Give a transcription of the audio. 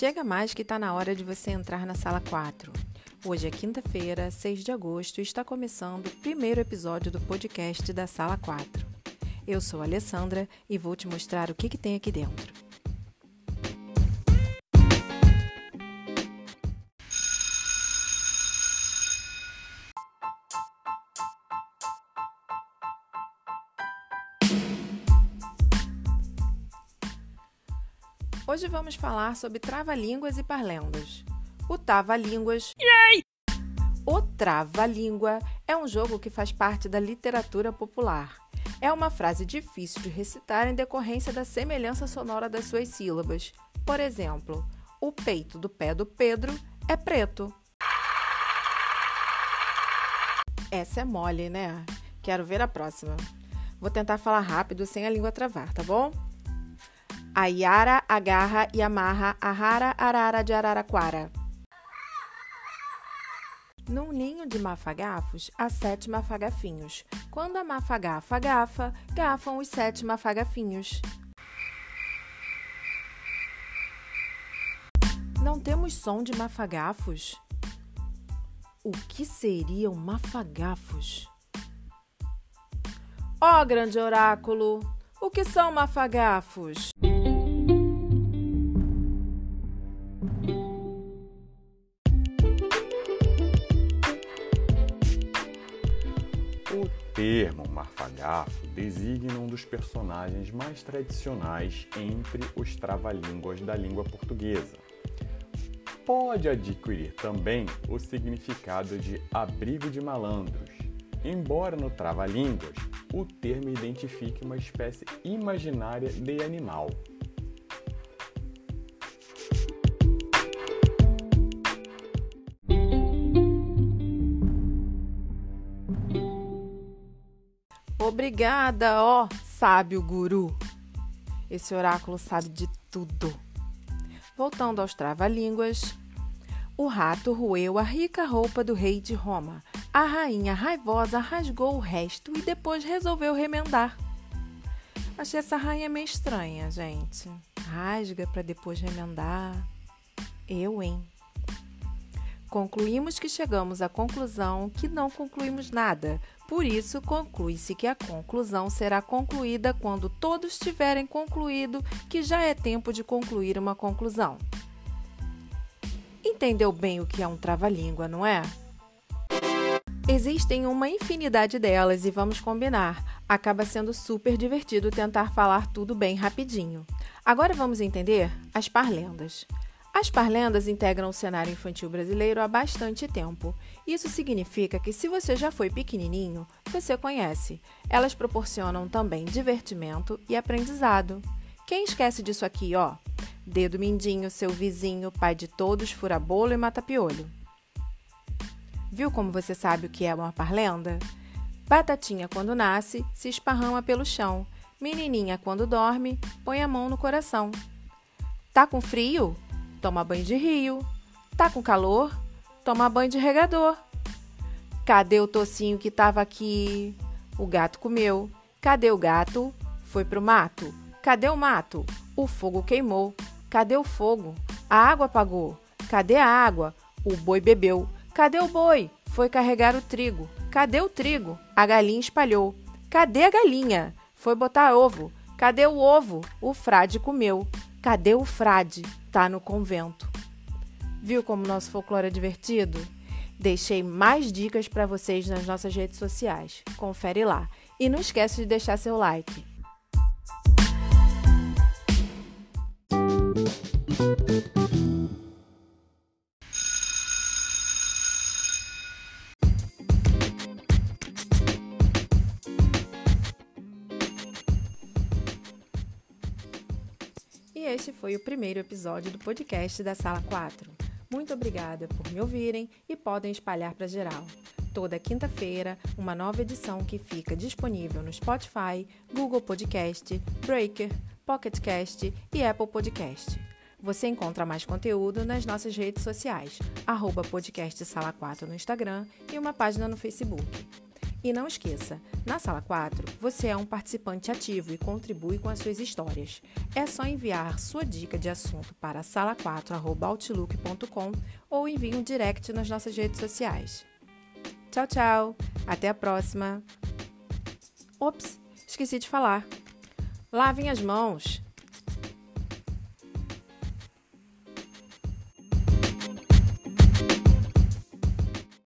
Chega mais que está na hora de você entrar na sala 4. Hoje é quinta-feira, 6 de agosto, e está começando o primeiro episódio do podcast da Sala 4. Eu sou a Alessandra e vou te mostrar o que, que tem aqui dentro. Hoje vamos falar sobre trava-línguas e parlendas. O trava-línguas. O trava-língua é um jogo que faz parte da literatura popular. É uma frase difícil de recitar em decorrência da semelhança sonora das suas sílabas. Por exemplo, o peito do pé do Pedro é preto. Essa é mole, né? Quero ver a próxima. Vou tentar falar rápido sem a língua travar, tá bom? A Yara agarra e amarra a rara arara de Araraquara. Num ninho de mafagafos, há sete mafagafinhos. Quando a mafagafa gafa, gafam os sete mafagafinhos. Não temos som de mafagafos? O que seriam mafagafos? Ó oh, grande oráculo, o que são mafagafos? Termo mafagafo designa um dos personagens mais tradicionais entre os trava-línguas da língua portuguesa. Pode adquirir também o significado de abrigo de malandros, embora no trava-línguas o termo identifique uma espécie imaginária de animal. Obrigada, ó sábio guru. Esse oráculo sabe de tudo. Voltando aos trava-línguas, o rato roeu a rica roupa do rei de Roma. A rainha raivosa rasgou o resto e depois resolveu remendar. Achei essa rainha meio estranha, gente. Rasga para depois remendar. Eu, hein? Concluímos que chegamos à conclusão que não concluímos nada. Por isso, conclui-se que a conclusão será concluída quando todos tiverem concluído que já é tempo de concluir uma conclusão. Entendeu bem o que é um trava-língua, não é? Existem uma infinidade delas e vamos combinar. Acaba sendo super divertido tentar falar tudo bem rapidinho. Agora vamos entender as parlendas. As parlendas integram o cenário infantil brasileiro há bastante tempo. Isso significa que, se você já foi pequenininho, você conhece. Elas proporcionam também divertimento e aprendizado. Quem esquece disso aqui, ó? Dedo mindinho, seu vizinho, pai de todos, fura-bolo e mata-piolho. Viu como você sabe o que é uma parlenda? Batatinha, quando nasce, se esparrama pelo chão. Menininha, quando dorme, põe a mão no coração. Tá com frio? Toma banho de rio. Tá com calor? Toma banho de regador. Cadê o tocinho que tava aqui? O gato comeu. Cadê o gato? Foi pro mato. Cadê o mato? O fogo queimou. Cadê o fogo? A água apagou. Cadê a água? O boi bebeu. Cadê o boi? Foi carregar o trigo. Cadê o trigo? A galinha espalhou. Cadê a galinha? Foi botar ovo. Cadê o ovo? O frade comeu. Cadê o frade? Tá no convento. Viu como nosso folclore é divertido? Deixei mais dicas para vocês nas nossas redes sociais. Confere lá. E não esquece de deixar seu like. Este foi o primeiro episódio do podcast da Sala 4. Muito obrigada por me ouvirem e podem espalhar para geral. Toda quinta-feira, uma nova edição que fica disponível no Spotify, Google Podcast, Breaker, Pocket Cast e Apple Podcast. Você encontra mais conteúdo nas nossas redes sociais, arroba podcast Sala 4 no Instagram e uma página no Facebook. E não esqueça, na sala 4, você é um participante ativo e contribui com as suas histórias. É só enviar sua dica de assunto para sala4@outlook.com ou envie um direct nas nossas redes sociais. Tchau, tchau. Até a próxima. Ops, esqueci de falar. Lavem as mãos.